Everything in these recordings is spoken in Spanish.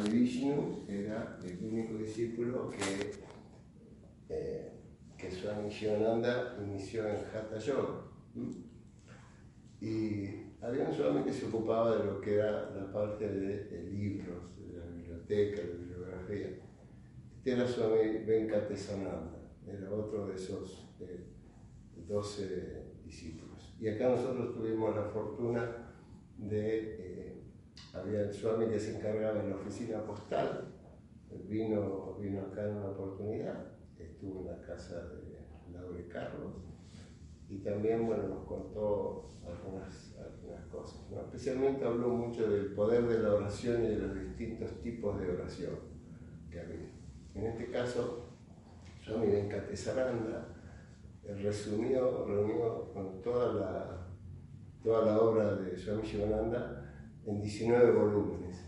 Swami Vishnu era el único discípulo que, eh, que Swami Shivananda inició en Hatha Yoga. ¿m? Y había un Swami que se ocupaba de lo que era la parte de, de libros, de la biblioteca, de bibliografía. Este era Swami Venkatesananda, era otro de esos eh, 12 discípulos. Y acá nosotros tuvimos la fortuna de... eh, había el que se encargaba en la oficina postal, vino, vino acá en una oportunidad, estuvo en la casa de Laura y Carlos, y también bueno, nos contó algunas, algunas cosas. ¿no? Especialmente habló mucho del poder de la oración y de los distintos tipos de oración que había. En este caso, Swami Venkatesaranda resumió, reunió con toda la, toda la obra de Swami Shivananda en 19 volúmenes.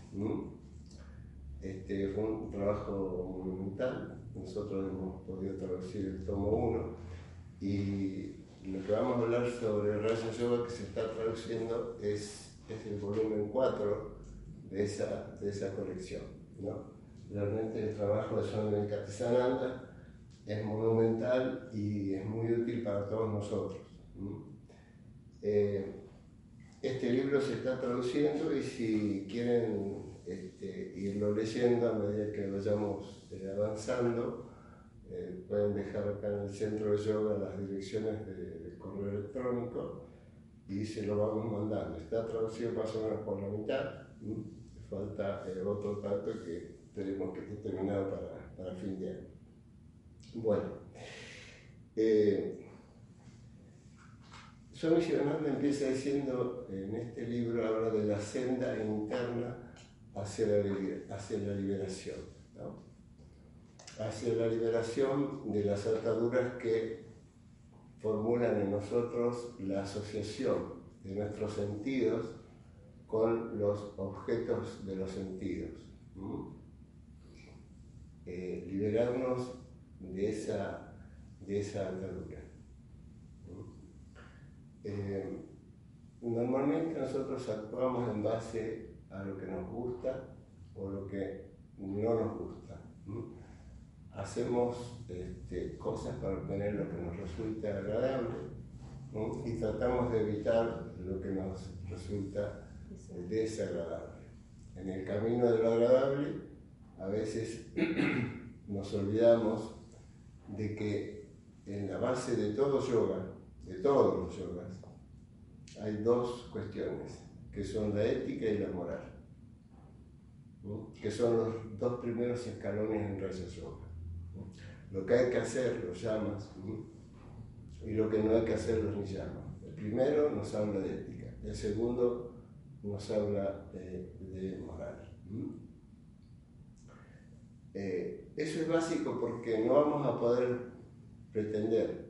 Este, fue un trabajo monumental. Nosotros hemos podido traducir el tomo 1 y lo que vamos a hablar sobre Raya Yoga que se está traduciendo es, es el volumen 4 de esa, de esa colección. ¿no? Realmente el trabajo de Swami Venkatesananda es monumental y es muy útil para todos nosotros. Este libro se está traduciendo y si quieren este, irlo leyendo a medida que vayamos eh, avanzando, eh, pueden dejar acá en el centro de yoga las direcciones de, de correo electrónico y se lo vamos mandando. Está traducido más o menos por la mitad, falta eh, otro tanto que tenemos que esté terminado para, para fin de año. Bueno, eh, Swami Shivananda empieza diciendo en este libro, habla de la senda interna hacia la, hacia la liberación, ¿no? hacia la liberación de las ataduras que formulan en nosotros la asociación de nuestros sentidos con los objetos de los sentidos. Eh, liberarnos de esa, de esa atadura. Eh, normalmente nosotros actuamos en base a lo que nos gusta o lo que no nos gusta. Hacemos este, cosas para obtener lo que nos resulta agradable y tratamos de evitar lo que nos resulta desagradable. En el camino de lo agradable, a veces nos olvidamos de que en la base de todo yoga, de todos los yogas, hay dos cuestiones, que son la ética y la moral, que son los dos primeros escalones en Raya Yoga. Lo que hay que hacer los llamas y lo que no hay que hacer los niyamas. El primero nos habla de ética, el segundo nos habla de moral. Eh, eso es básico porque no vamos a poder pretender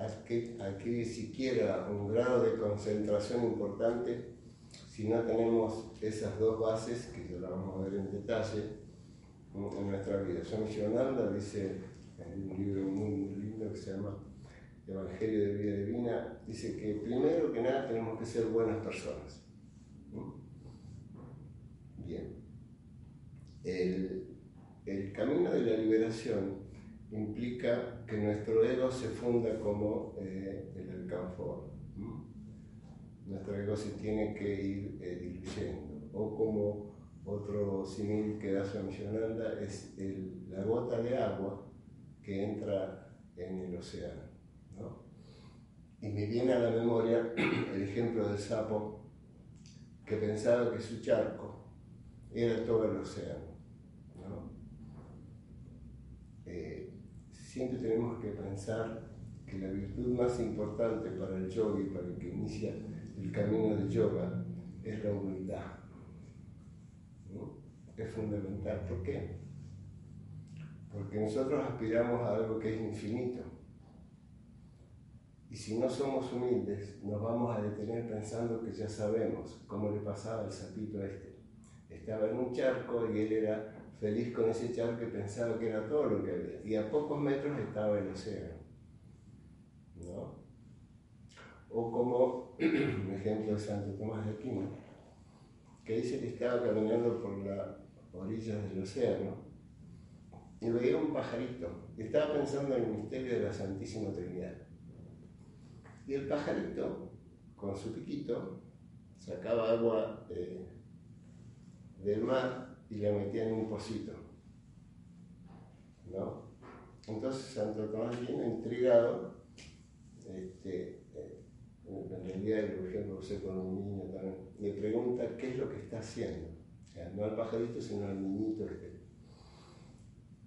adquirir siquiera un grado de concentración importante si no tenemos esas dos bases, que ya las vamos a ver en detalle, en nuestra vida. Swami Shivananda dice en un libro muy, lindo que se llama Evangelio de Vida Divina, dice que primero que nada tenemos que ser buenas personas. Bien. El, el camino de la liberación implica que nuestro ego se funda como eh, el alcanfor. Nuestro ego se tiene que ir eh, diluyendo. O como otro símil que da Swami Shivananda es la gota de agua que entra en el océano. ¿no? Y me viene a la memoria el ejemplo del sapo que pensaba que su charco era todo el océano. Siempre tenemos que pensar que la virtud más importante para el yogi, para el que inicia el camino del yoga, es la humildad. es fundamental. ¿Por qué? Porque nosotros aspiramos a algo que es infinito. Y si no somos humildes, nos vamos a detener pensando que ya sabemos cómo le pasaba al sapito este. Estaba en un charco y él era feliz con ese charco y pensaba que era todo lo que había. Y a pocos metros estaba el océano. ¿No? O como un ejemplo de Santo Tomás de Aquino, que dice que estaba caminando por la orilla del océano y veía un pajarito y estaba pensando en el misterio de la Santísima Trinidad. Y el pajarito, con su piquito, sacaba agua eh, del mar y metía en un pocito. ¿No? Entonces Santo Tomás vino intrigado, este, eh, en realidad el ejemplo lo usé con un niño también, le pregunta qué es lo que está haciendo. No al pajarito, sino al niñito este.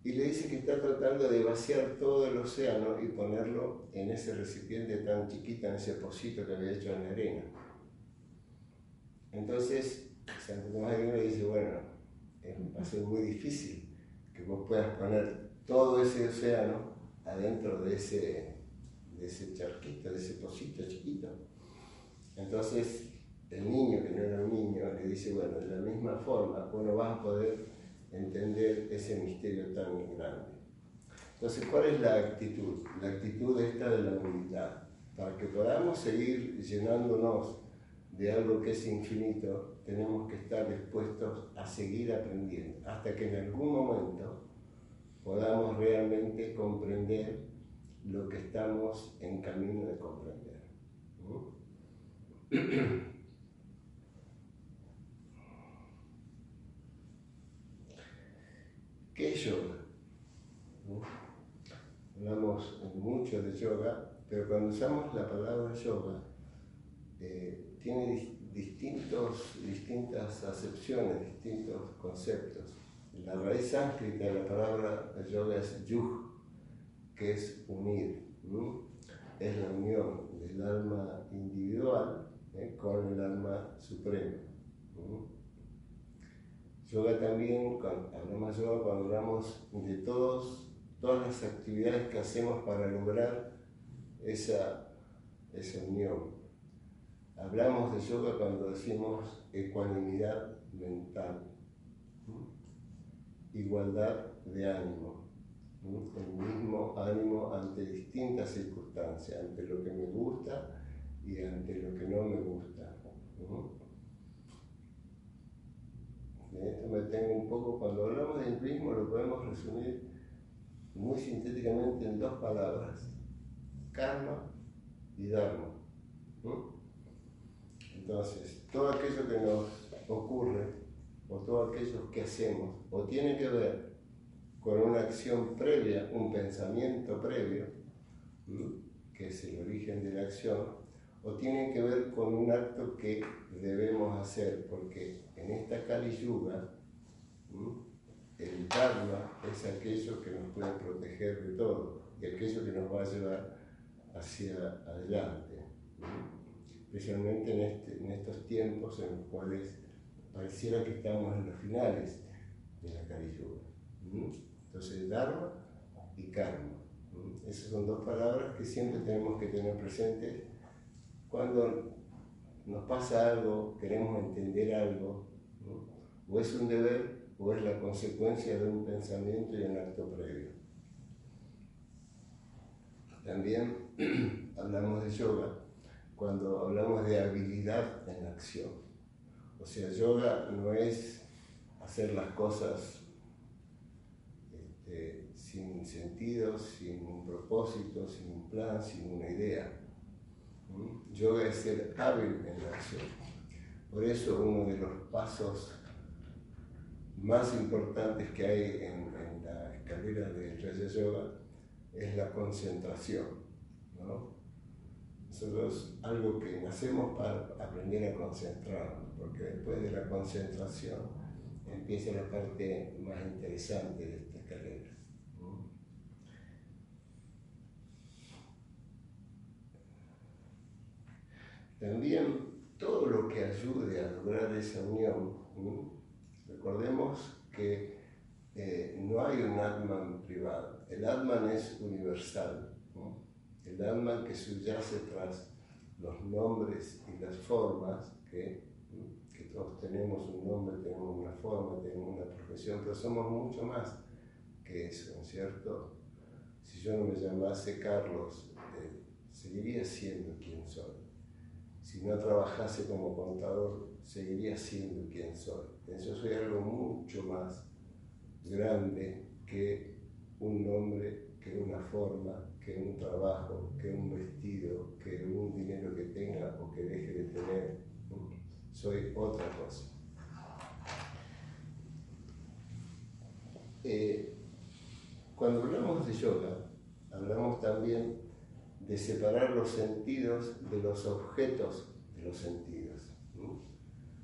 Y le dice que está tratando de vaciar todo el océano y ponerlo en ese recipiente tan chiquito, en ese pocito que había hecho en la arena. Entonces, Santo Tomás de le dice, bueno, va a ser muy difícil que vos puedas poner todo ese océano adentro de ese, de ese charquito, de ese pocito chiquito. Entonces, el niño, que no era un niño, le dice, bueno, de la misma forma, vos no vas a poder entender ese misterio tan grande. Entonces, ¿cuál es la actitud? La actitud esta de la humildad. Para que podamos seguir llenándonos de algo que es infinito, tenemos que estar dispuestos a seguir aprendiendo, hasta que en algún momento podamos realmente comprender lo que estamos en camino de comprender. ¿Qué es yoga? Hablamos mucho de yoga, pero cuando usamos la palabra yoga, eh, tiene distintos, distintas acepciones, distintos conceptos. La raíz sánscrita de la palabra yoga es yug, que es unir. Es la unión del alma individual eh, con el alma suprema. Yoga también, cuando hablamos yoga, cuando hablamos de todos, todas las actividades que hacemos para lograr esa, esa unión. Hablamos de yoga cuando decimos ecuanimidad mental, igualdad de ánimo, el mismo ánimo ante distintas circunstancias, ante lo que me gusta y ante lo que no me gusta. De esto me tengo un poco, cuando hablamos de hinduismo lo podemos resumir muy sintéticamente en dos palabras, karma y dharma. Entonces, todo aquello que nos ocurre o todo aquello que hacemos o tiene que ver con una acción previa, un pensamiento previo, que es el origen de la acción, o tiene que ver con un acto que debemos hacer, porque en esta Kali Yuga, el Dharma es aquello que nos puede proteger de todo y aquello que nos va a llevar hacia adelante, especialmente en, este, en estos tiempos en los cuales pareciera que estamos en los finales de la Kali Yuga. Entonces, Dharma y Karma. Esas son dos palabras que siempre tenemos que tener presentes cuando nos pasa algo, queremos entender algo, o es un deber o es la consecuencia de un pensamiento y un acto previo. También hablamos de yoga cuando hablamos de habilidad en acción. O sea, yoga no es hacer las cosas este, sin sentido, sin un propósito, sin un plan, sin una idea Yoga es ser hábil en acción. Por eso uno de los pasos más importantes que hay en, la escalera de Raya Yoga es la concentración. ¿no? Nosotros algo que nacemos para aprender a concentrarnos, porque después de la concentración empieza la parte más interesante de esta escalera. También todo lo que ayude a lograr esa unión, recordemos que eh, no hay un Atman privado. El Atman es universal. El Atman que subyace tras los nombres y las formas, que, que todos tenemos un nombre, tenemos una forma, tenemos una profesión, pero somos mucho más que eso, ¿no es cierto? Si yo no me llamase Carlos, eh, seguiría siendo quien soy. Si no trabajase como contador, seguiría siendo quien soy. Yo soy algo mucho más grande que un nombre, que una forma, que un trabajo, que un vestido, que un dinero que tenga o que deje de tener. Soy otra cosa. Eh, cuando hablamos de yoga, hablamos también de separar los sentidos de los objetos de los sentidos.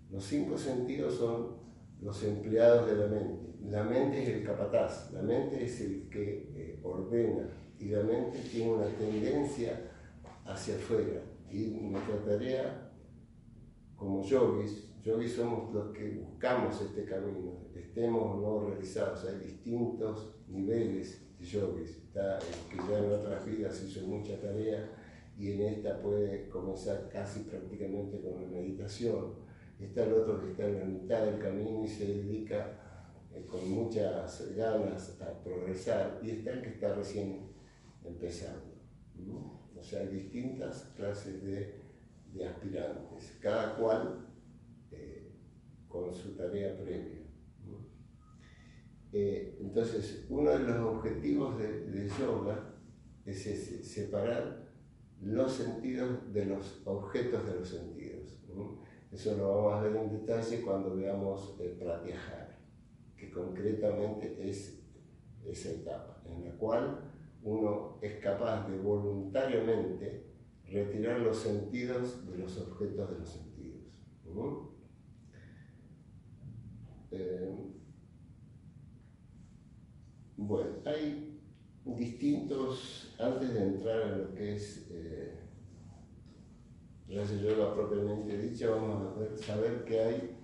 Los cinco sentidos son los empleados de la mente. La mente es el capataz, la mente es el que eh, ordena y la mente tiene una tendencia hacia afuera. Y nuestra tarea como yogis, yogis somos los que buscamos este camino, estemos o no realizados. Hay distintos niveles de yogis. Está el que ya en otras vidas hizo mucha tarea y en esta puede comenzar casi prácticamente con la meditación está el otro que está en la mitad del camino y se dedica eh, con muchas ganas a progresar, y está el que está recién empezando. O sea, hay distintas clases de, aspirantes, cada cual eh, con su tarea previa. Eh, entonces, uno de los objetivos de, yoga es separar los sentidos de los objetos de los sentidos. Eso lo vamos a ver en detalle cuando veamos el pratyahara, que concretamente es esa etapa en la cual uno es capaz de voluntariamente retirar los sentidos de los objetos de los sentidos. Eh, bueno, hay distintos, antes de entrar en lo que es eh, Yoga propiamente dicha, vamos a saber que hay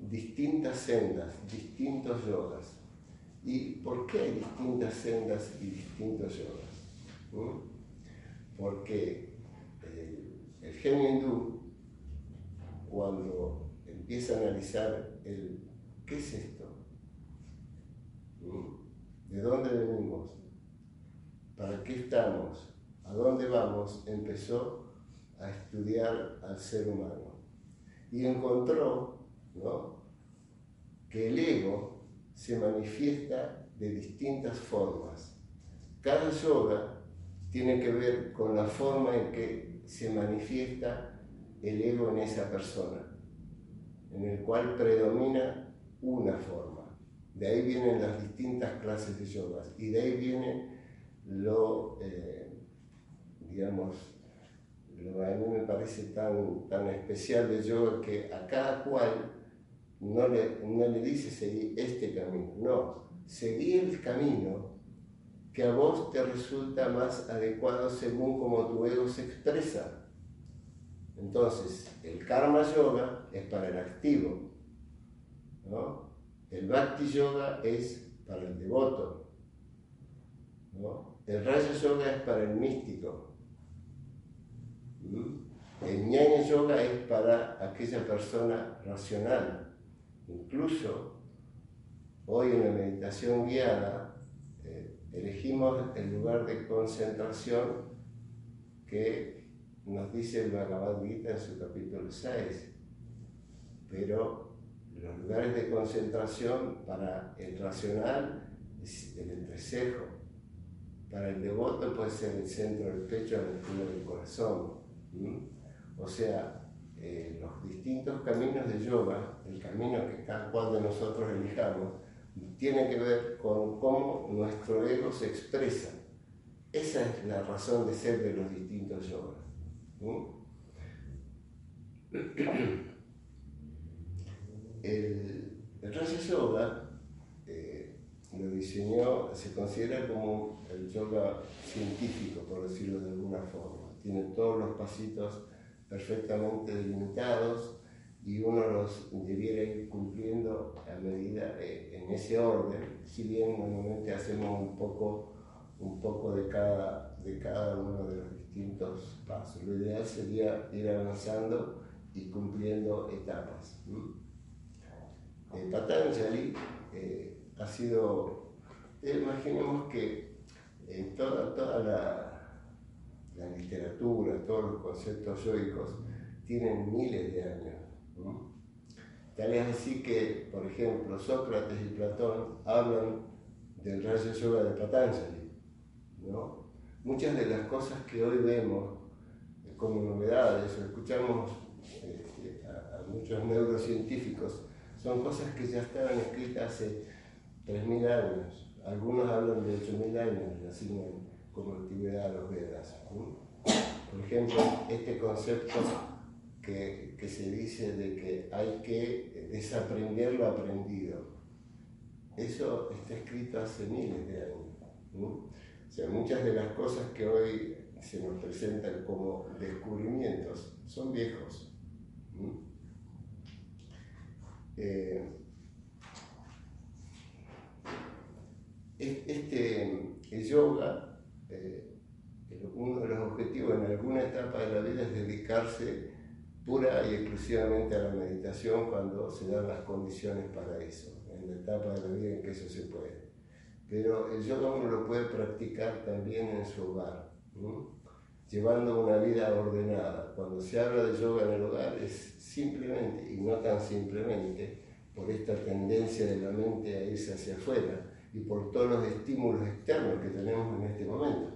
distintas sendas, distintos yogas. ¿Y por qué hay distintas sendas y distintos yogas? ¿Mm? Porque el, genio hindú, cuando empieza a analizar el ¿qué es esto? ¿Mm? ¿De dónde venimos? ¿Para qué estamos? ¿A dónde vamos? Empezó a estudiar al ser humano y encontró que el ego se manifiesta de distintas formas. Cada yoga tiene que ver con la forma en que se manifiesta el ego en esa persona, en el cual predomina una forma. De ahí vienen las distintas clases de yogas y de ahí viene lo, eh, digamos, lo a mí me parece tan, tan especial de yoga que a cada cual no le, no le dice seguir este camino, no, seguir el camino que a vos te resulta más adecuado según como tu ego se expresa. Entonces, el karma yoga es para el activo, el bhakti yoga es para el devoto, el raya yoga es para el místico, el ñaña yoga es para aquella persona racional. Incluso hoy en la meditación guiada eh, elegimos el lugar de concentración que nos dice el Bhagavad Gita en su capítulo 6. Pero los lugares de concentración para el racional es el entrecejo. Para el devoto puede ser el centro del pecho, el altura del corazón o sea, eh, los distintos caminos de yoga, el camino que cada cual de nosotros elijamos, tiene que ver con cómo nuestro ego se expresa. Esa es la razón de ser de los distintos yogas. El, el Yoga eh, lo diseñó, se considera como el yoga científico, por decirlo de alguna forma tiene todos los pasitos perfectamente delimitados y uno los debiera ir cumpliendo a medida eh, en ese orden, si bien normalmente hacemos un poco, un poco de, cada, de cada uno de los distintos pasos. Lo ideal sería ir avanzando y cumpliendo etapas. Eh, Patanjali eh, ha sido, eh, imaginemos que en toda, toda la, la, literatura, todos los conceptos yoicos tienen miles de años. Tal es así que, por ejemplo, Sócrates y Platón hablan del rayo yoga de Patanjali. Muchas de las cosas que hoy vemos como novedades o escuchamos este, a, a muchos neurocientíficos son cosas que ya estaban escritas hace 3.000 años. Algunos hablan de 8.000 años y asignan como antigüedad a los Vedas. Por ejemplo, este concepto que, que, se dice de que hay que desaprender lo aprendido. Eso está escrito hace miles de años. O sea, muchas de las cosas que hoy se nos presentan como descubrimientos son viejos. Eh, este, el yoga, eh, uno de los objetivos en alguna etapa de la vida es dedicarse pura y exclusivamente a la meditación cuando se dan las condiciones para eso, en la etapa de la vida en que eso se puede. Pero el yoga uno lo puede practicar también en su hogar llevando una vida ordenada. Cuando se habla de yoga en el hogar es simplemente, y no tan simplemente, por esta tendencia de la mente a irse hacia afuera y por todos los estímulos externos que tenemos en este momento.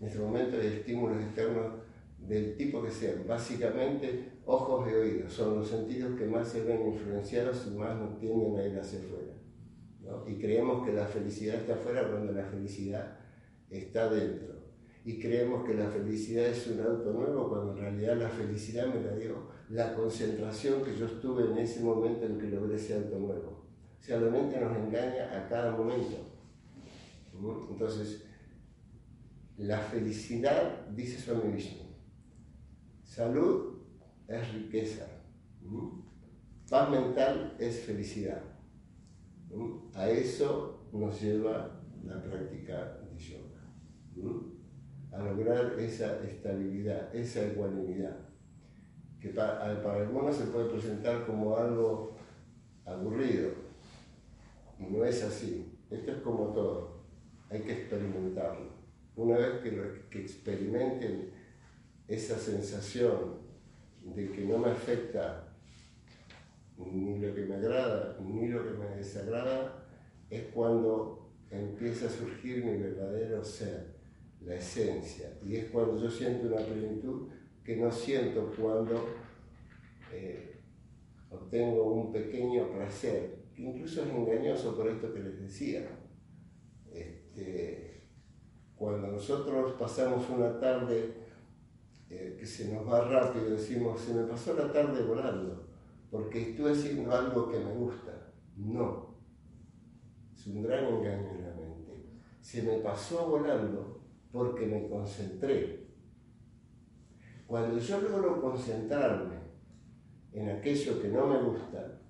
En este momento hay estímulos externos del tipo que sean, básicamente ojos y oídos, son los sentidos que más se ven influenciados y más nos tienden a ir hacia afuera. Y creemos que la felicidad está afuera cuando la felicidad está dentro y creemos que la felicidad es un auto nuevo cuando en realidad la felicidad me la dio la concentración que yo estuve en ese momento en que logré ese auto nuevo. O sea, la mente nos engaña a cada momento. Entonces, la felicidad, dice Swami Vishnu, salud es riqueza, paz mental es felicidad. A eso nos lleva la práctica de yoga a lograr esa estabilidad, esa ecuanimidad, que para, algunos se puede presentar como algo aburrido, no es así. Esto es como todo, hay que experimentarlo. Una vez que, experimenten esa sensación de que no me afecta ni lo que me agrada ni lo que me desagrada, es cuando empieza a surgir mi verdadero ser la esencia. Y es cuando yo siento una plenitud que no siento cuando eh, obtengo un pequeño placer, incluso es engañoso por esto que les decía. Este, cuando nosotros pasamos una tarde eh, que se nos va rápido, decimos, se me pasó la tarde volando, porque estoy haciendo algo que me gusta. No, es un gran engaño en la mente. Se me pasó volando porque me concentré. Cuando yo logro concentrarme en aquello que no me gusta,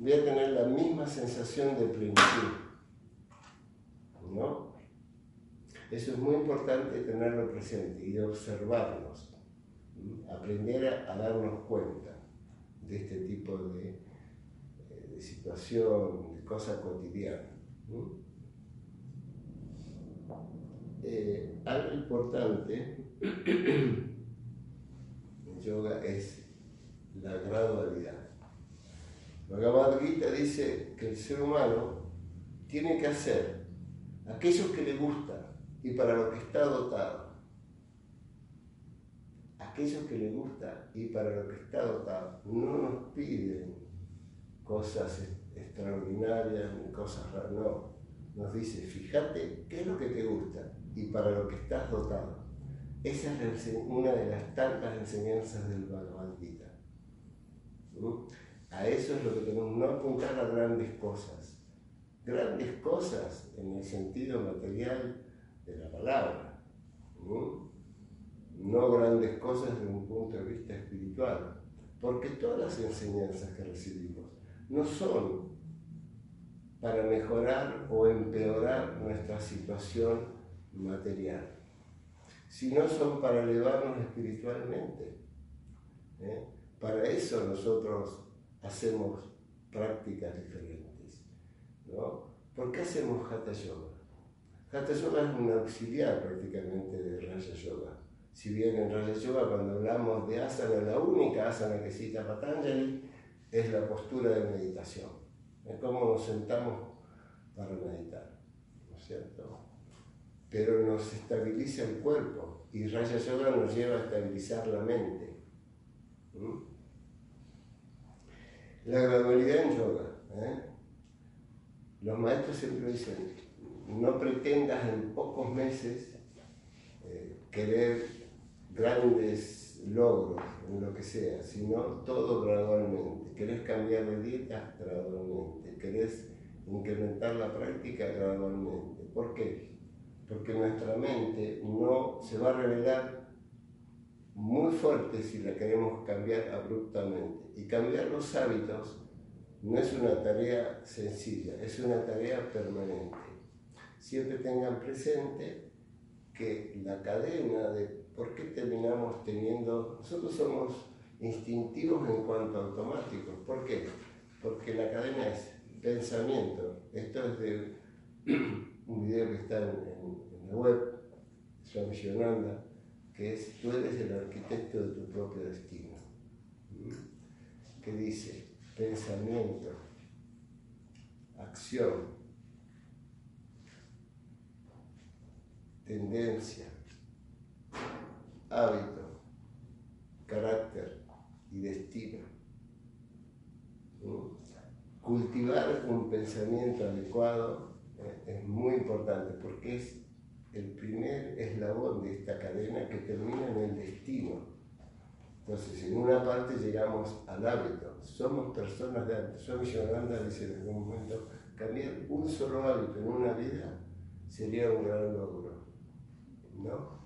voy a tener la misma sensación de plenitud. ¿No? Eso es muy importante tenerlo presente y observarnos, aprender a, darnos cuenta de este tipo de, eh, de situación, de cosa cotidiana. Eh, algo importante en yoga es la gradualidad. Bhagavad Gita dice que el ser humano tiene que hacer aquello que le gusta y para lo que está dotado. Aquello que le gusta y para lo que está dotado. No nos piden cosas extraordinarias ni cosas raras, no. Nos dice, fíjate qué es lo que te gusta y para lo que estás dotado. Esa es una de las tantas enseñanzas del Bhagavad Gita. A eso es lo que tenemos, no apuntar a grandes cosas. Grandes cosas en el sentido material de la palabra. No grandes cosas desde un punto de vista espiritual. Porque todas las enseñanzas que recibimos no son para mejorar o empeorar nuestra situación material, sino son para elevarnos espiritualmente. ¿eh? Para eso nosotros hacemos prácticas diferentes. ¿no? ¿Por qué hacemos Hatha Yoga? Hatha Yoga es un auxiliar prácticamente de Raya Yoga. Si bien en Raya Yoga cuando hablamos de asana, la única asana que cita Patanjali es la postura de meditación. Es como nos sentamos para meditar, ¿no es cierto? Pero nos estabiliza el cuerpo y Raya Yoga nos lleva a estabilizar la mente. La gradualidad en yoga. ¿eh? Los maestros siempre dicen, no pretendas en pocos meses eh, querer grandes logros en lo que sea, sino todo gradualmente. Querés cambiar de dieta gradualmente, querés incrementar la práctica gradualmente. ¿Por qué? Porque nuestra mente no se va a revelar muy fuerte si la queremos cambiar abruptamente. Y cambiar los hábitos no es una tarea sencilla, es una tarea permanente. Siempre tengan presente que la cadena de por qué terminamos teniendo, nosotros somos instintivos en cuanto a automáticos. ¿Por qué? Porque la cadena es pensamiento. Esto es de un video que está en, la web, Swami Shionanda, que es tú eres el arquitecto de tu propio destino. Que dice, pensamiento, acción, tendencia, hábito, carácter y destino. Cultivar un pensamiento adecuado eh, es muy importante porque es el primer eslabón de esta cadena que termina en el destino. Entonces, en una parte llegamos al hábito. Somos personas de hábito. Swami Yogananda dice en algún momento, cambiar un solo hábito en una vida sería un gran logro. ¿No?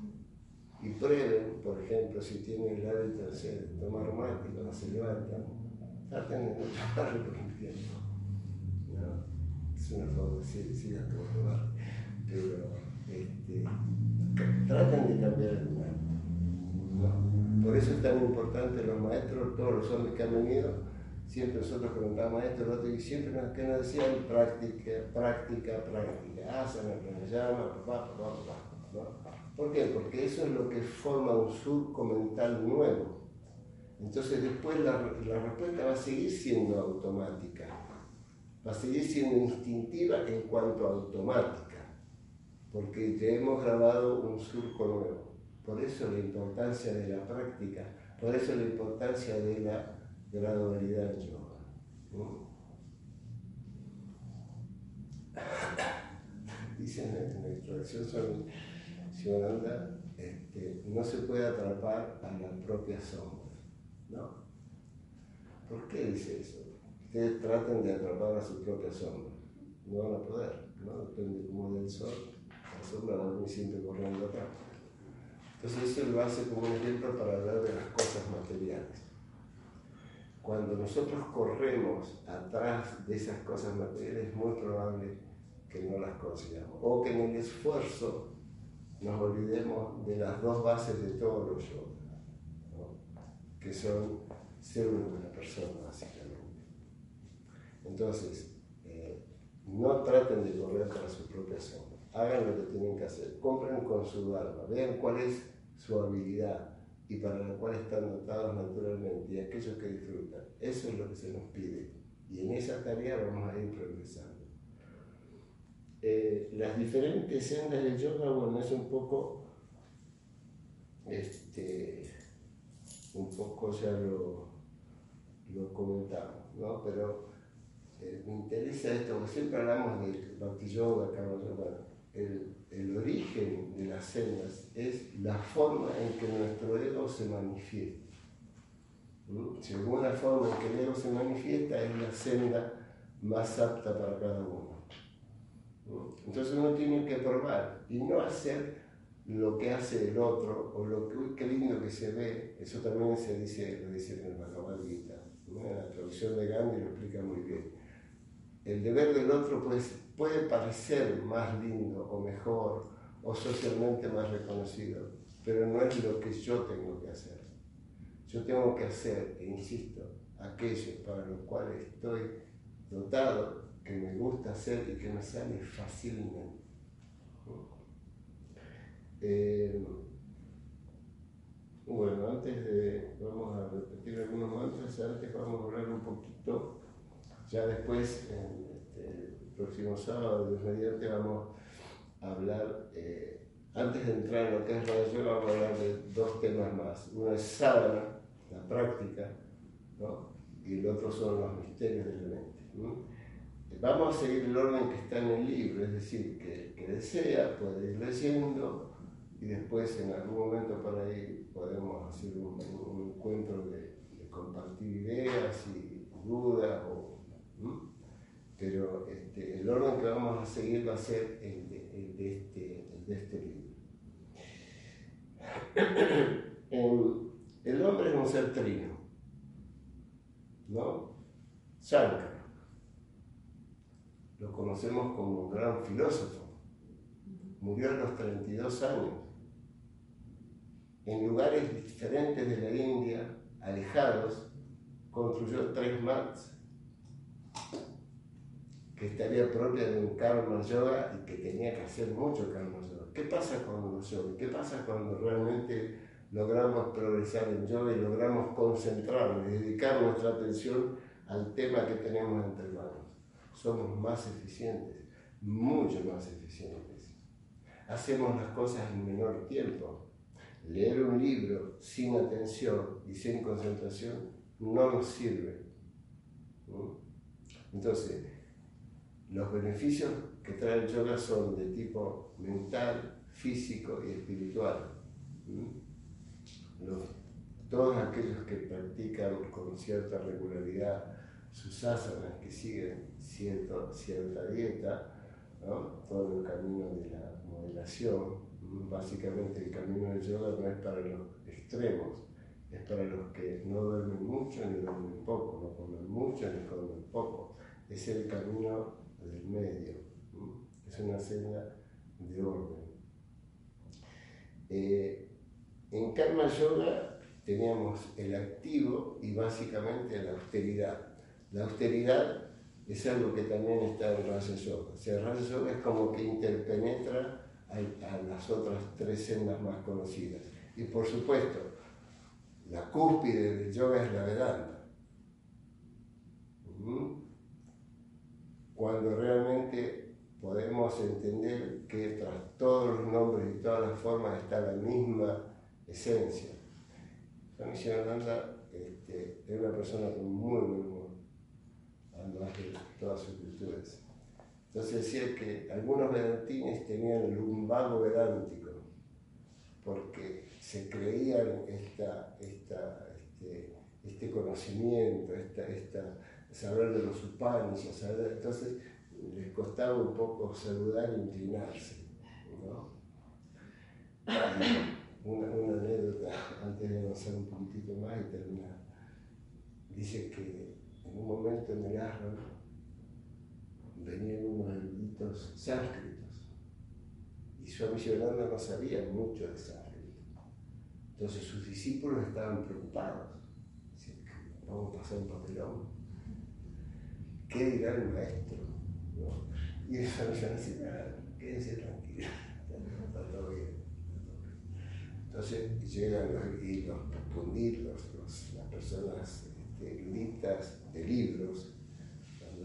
Y prueben, por ejemplo, si tienen el hábito de tomar mate cuando se levantan, traten de no tomarlo por un tiempo. ¿No? Es una forma, sí, sí, a tomar. Pero este, traten de cambiar el hábito. Por eso es tan importante los maestros, todos los hombres que han venido, siempre nosotros preguntamos maestro, y siempre nos, que nos decían práctica, práctica, práctica, asana, pranayama, papá, papá, papá. ¿no? ¿Por qué? Porque eso es lo que forma un surco mental nuevo. Entonces después la, la respuesta va a seguir siendo automática, va a seguir siendo instintiva en cuanto a automática, porque ya hemos grabado un surco nuevo. Por eso la importancia de la práctica, por eso la importancia de la gradualidad en yoga. Dicen en la introducción sobre Shivananda, este, no se puede atrapar a la propia sombra. ¿no? ¿Por qué dice eso? Ustedes traten de atrapar a su propia sombra. No van a poder, ¿no? Depende como del sol. La sombra va a venir siempre corriendo atrás. Entonces eso lo hace como un ejemplo para hablar de las cosas materiales. Cuando nosotros corremos atrás de esas cosas materiales es muy probable que no las consigamos o que en el esfuerzo nos olvidemos de las dos bases de todos los yoga, que son ser una buena persona básicamente. Entonces, eh, no traten de correr para su propia sombra, hagan lo que tienen que hacer, compren con su alma, vean cuál es su habilidad y para la cual están dotados naturalmente y aquellos que disfrutan. Eso es lo que se nos pide y en esa tarea vamos a ir progresando. Eh, las diferentes sendas del yoga, bueno, es un poco, este, un poco ya lo, lo comentamos, ¿no? Pero eh, me interesa esto, porque siempre hablamos del Bhakti Yoga, Yoga, el, origen de las sendas es la forma en que nuestro ego se manifiesta. Si alguna forma en que el ego se manifiesta es la senda más apta para cada uno. Entonces uno tiene que probar y no hacer lo que hace el otro o lo que, uy, qué lindo que se ve, eso también se dice, lo dice en el Bhagavad Gita, la traducción de Gandhi lo explica muy bien. El deber del otro pues, puede parecer más lindo o mejor o socialmente más reconocido, pero no es lo que yo tengo que hacer. Yo tengo que hacer, e insisto, aquello para lo cual estoy dotado, que me gusta hacer y que me sale fácilmente. Eh, bueno, antes de, vamos a repetir algunos mantras, antes vamos a hablar un poquito, ya después, este, el próximo sábado, Dios mediante, vamos a hablar, eh, antes de entrar en lo que es la Yoga, vamos a hablar de dos temas más. Uno es sadhana, la práctica, ¿no? y el otro son los misterios de la mente. Vamos a seguir el orden que está en el libro, es decir, que, que desea puede ir leyendo y después en algún momento por ahí podemos hacer un, encuentro de, compartir ideas y dudas, pero este, el orden que vamos a seguir va a ser el de, este, este, libro. el hombre es un ser trino, ¿no? Shankar. Lo conocemos como un gran filósofo. Murió a los 32 años en lugares diferentes de la India, alejados, construyó tres mats que estaría propia de un karma yoga y que tenía que hacer mucho karma yoga. ¿Qué pasa con los yoga? ¿Qué pasa cuando realmente logramos progresar en yoga y logramos concentrarnos y dedicar nuestra atención al tema que tenemos entre manos? Somos más eficientes, mucho más eficientes. Hacemos las cosas en menor tiempo leer un libro sin atención y sin concentración no nos sirve. Entonces, los beneficios que trae el yoga son de tipo mental, físico y espiritual. todos aquellos que practican con cierta regularidad sus asanas, que siguen cierta dieta, todo el camino de la moderación, básicamente el camino del yoga no es para los extremos, es para los que no duermen mucho ni duermen poco, no comen mucho ni comen poco. Es el camino del medio, es una senda de orden. Eh, en Karma Yoga teníamos el activo y básicamente la austeridad. La austeridad es algo que también está en Rasa Yoga. O sea, Rasa Yoga es como que interpenetra a, las otras tres sendas más conocidas. Y por supuesto, la cúspide del yoga es la Vedanta. Cuando realmente podemos entender que tras todos los nombres y todas las formas está la misma esencia. Swami Shivananda este, es una persona con muy buen humor, además de todas sus virtudes. Entonces decía que algunos vedantines tenían el lumbago vedántico, porque se creían esta, esta, este, este conocimiento, esta, esta, saber de los Upanishads, entonces les costaba un poco saludar e inclinarse. Una, anécdota antes de avanzar un poquitito más y terminar. Dice que en un momento en el ashram venían unos eruditos sánscritos. Y Swami Shivananda no sabía mucho de sánscrito. Entonces sus discípulos estaban preocupados. Vamos a pasar un papelón. ¿Qué dirá el maestro? Y el Swami Shivananda decía, quédense tranquilos, está todo bien. Entonces llegan los, y los las personas este, eruditas de libros,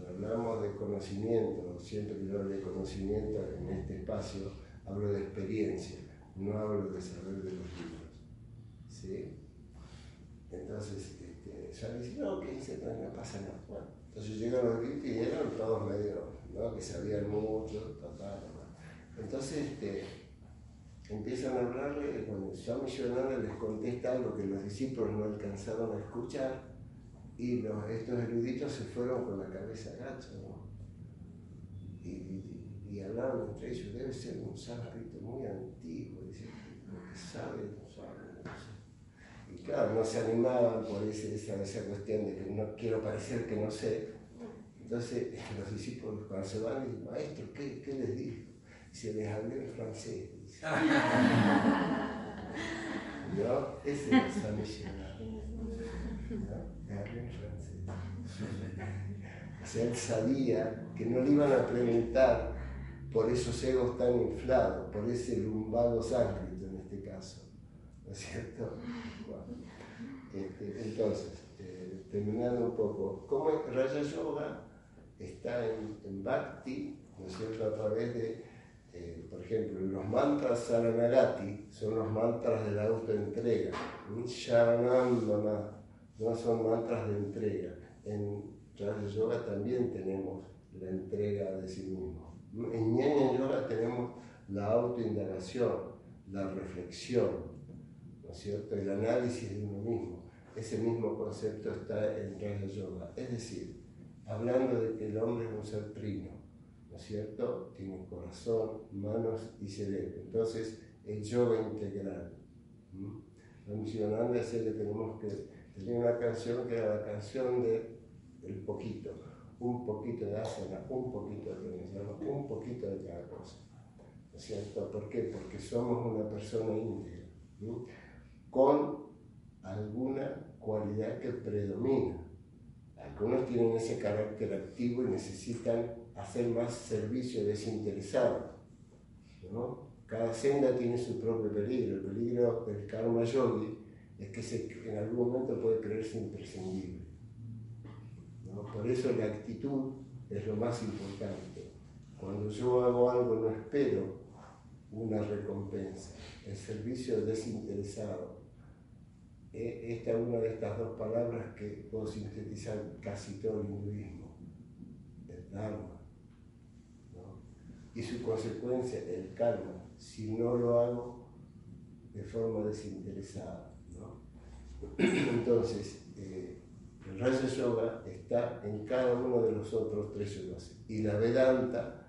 hablamos de conocimiento, siempre que hablo de conocimiento en este espacio, hablo de experiencia, no hablo de saber de los libros. ¿sí? Entonces, este, ya dice, no, que dice, no, no pasa nada. Bueno, entonces llegan los gritos y eran todos medio, ¿no? que sabían mucho, total, Entonces, este, empiezan a hablarle, cuando Swami Shivananda les contesta algo que los discípulos no alcanzaron a escuchar, y los, estos eruditos se fueron con la cabeza gacha, ¿no? Y, y hablaban entre ellos, debe ser un sánscrito muy antiguo, dice, lo que sabe, no no claro, no se animaban por ese, esa, esa cuestión de que no quiero parecer que no sé. Entonces los discípulos cuando se van dicen, maestro, ¿qué, qué les dijo? Se les hablé en francés. Dice. ¿No? Ese es San Misionero. ¿No? Le hablé en francés. O sea, él sabía que no le iban a preguntar por esos egos tan inflados, por ese lumbago sánscrito en este caso. ¿No es cierto? Bueno, este, entonces, eh, terminando un poco, ¿cómo es Raya Yoga? Está en, en Bhakti, ¿no es cierto? A través de, eh, por ejemplo, los mantras Saranagati son los mantras de la autoentrega. Sharanam no son mantras de entrega. En Raya Yoga también tenemos la entrega de sí mismo. En Ñeña Yoga tenemos la autoindagación, la reflexión, ¿no es cierto? El análisis de uno mismo. Ese mismo concepto está en Raja Yoga. Es decir, hablando de que el hombre es un ser trino, ¿no es cierto? Tiene corazón, manos y cerebro. Entonces, el yoga integral. La misión anda decía que tenemos que una canción que era la canción de el poquito un poquito de asana, un poquito de pranayama, un poquito de cada cosa. ¿No es cierto? ¿Por qué? Porque somos una persona íntegra, con alguna cualidad que predomina. Algunos tienen ese carácter activo y necesitan hacer más servicio desinteresado. ¿no? Cada senda tiene su propio peligro. El peligro del karma yogi es que se, en algún momento puede creerse imprescindible. Por eso la actitud es lo más importante. Cuando yo hago algo no espero una recompensa. El servicio desinteresado. E, esta es una de estas dos palabras que puedo sintetizar casi todo el hinduismo. El Dharma. Y su consecuencia, el karma. Si no lo hago de forma desinteresada. Entonces, eh, el Raja Yoga está en cada uno de los otros tres yogas. Y la Vedanta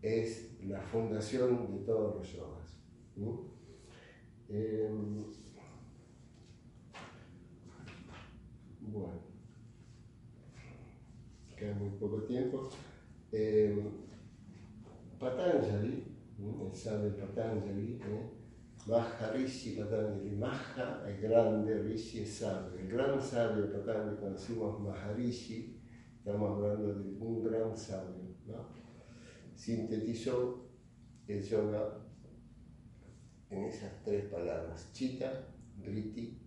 es la fundación de todos los yogas. Em, bueno, queda muy poco tiempo. Eh, Patanjali, el sabio Patanjali, ¿eh? Maha Rishi Patanjali. Maha es grande, Rishi es sabio. El gran sabio Patanjali, cuando decimos Maharishi, estamos hablando de un gran sabio. ¿no? Sintetizó el yoga en esas tres palabras: Chita, Driti,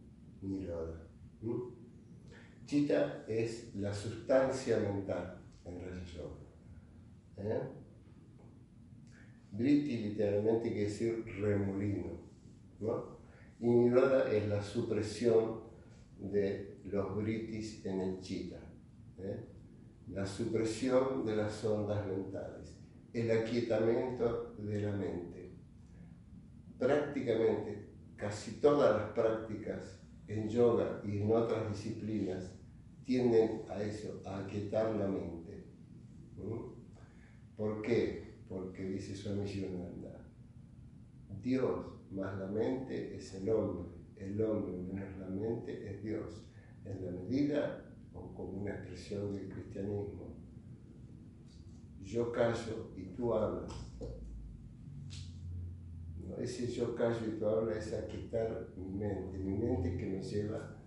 Niroda. Chita es la sustancia mental en Raja Yoga. ¿Eh? Literalmente quiere decir remolino. ¿no? Y Niroda es la supresión de los britis en el chita, ¿eh? la supresión de las ondas mentales, el aquietamiento de la mente. Prácticamente casi todas las prácticas en yoga y en otras disciplinas tienden a eso, a aquietar la mente. ¿Por qué? Porque dice Swami Shivananda, Dios más la mente es el hombre, el hombre menos la mente es Dios. En la medida, o como una expresión del cristianismo, yo callo y tú hablas. ¿No? Ese yo callo y tú hablas es a quitar mi mente, mi mente que me lleva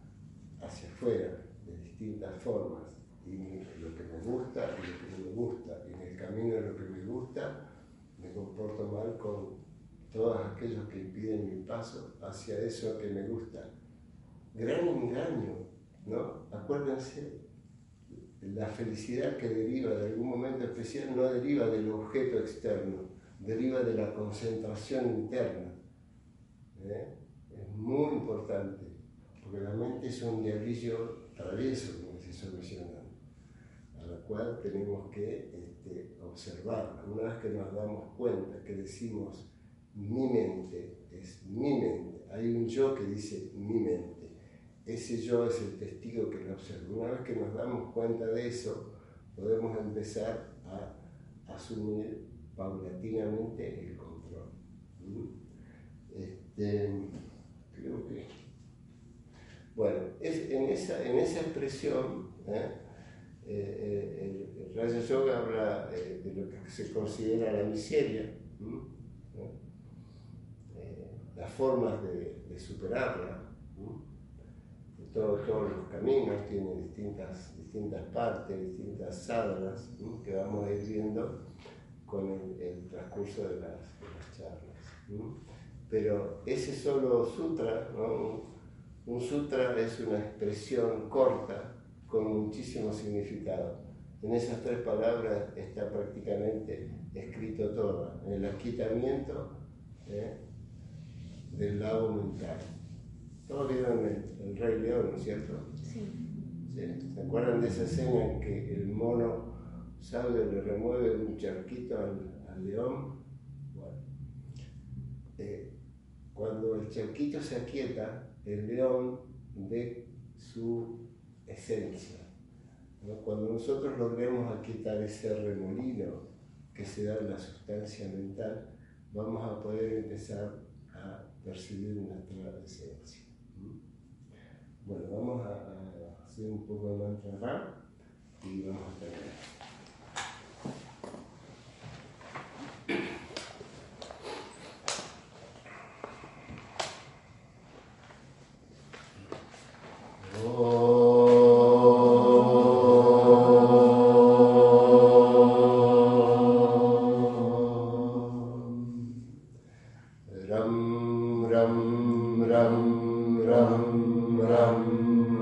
hacia afuera distintas formas. Y lo que me gusta y lo que no me gusta. Y en el camino de lo que me gusta, me comporto mal con todos aquellos que impiden mi paso hacia eso que me gusta. Gran engaño, ¿no? Acuérdense, la felicidad que deriva de algún momento especial no deriva del objeto externo, deriva de la concentración interna. ¿eh? Es muy importante, porque la mente es un diablillo como se a la cual tenemos que este. Una vez que nos damos cuenta, que decimos, mi mente, es mi mente. Hay un yo que dice mi mente. Ese yo es el testigo que lo observa. Una vez que nos damos cuenta de eso, podemos empezar a asumir paulatinamente el control. Este, creo que. Bueno, es, en, esa, en esa expresión, ¿eh? Eh, el, el, Raya Yoga habla de, de, lo que se considera la miseria, las formas de, de superarla. todos los caminos tienen distintas, distintas partes, distintas salas que vamos a ir viendo con el, transcurso de las, charlas. Pero ese solo sutra, un sutra es una expresión corta con muchísimo significado. En esas tres palabras está prácticamente escrito todo, en el aquitamiento ¿eh? del lado mental. Todos vieron el, Rey León, ¿no es cierto? Sí. ¿Se acuerdan de esa escena en que el mono sabio le remueve un charquito al, león? Bueno, eh, cuando el charquito se aquieta, el león ve su esencia. Cuando nosotros logremos quitar ese remolino que se da en la sustancia mental, vamos a poder empezar a percibir nuestra esencia. Bueno, vamos a, hacer un poco de mantra y vamos a terminar.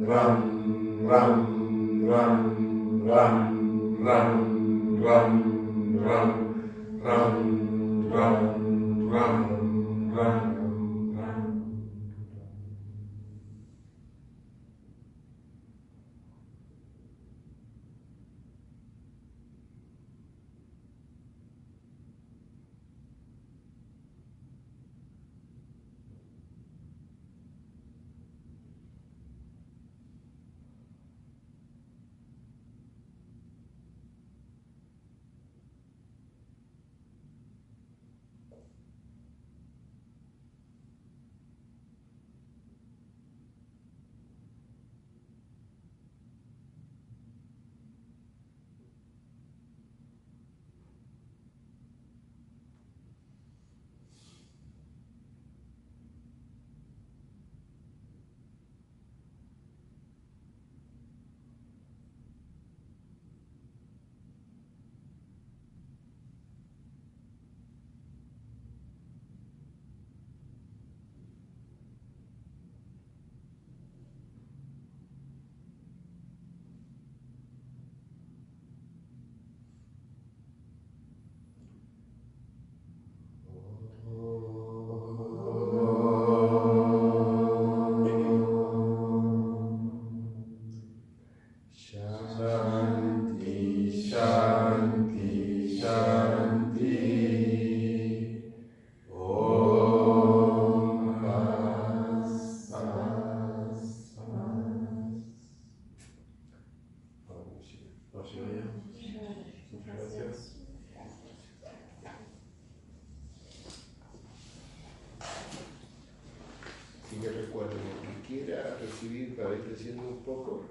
ram, ram, ram, ram, ram, ram, ram, ram, ram, ram, ram. ram. Creciendo un poco,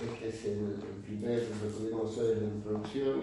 este es el, primer, lo que vimos hoy en la introducción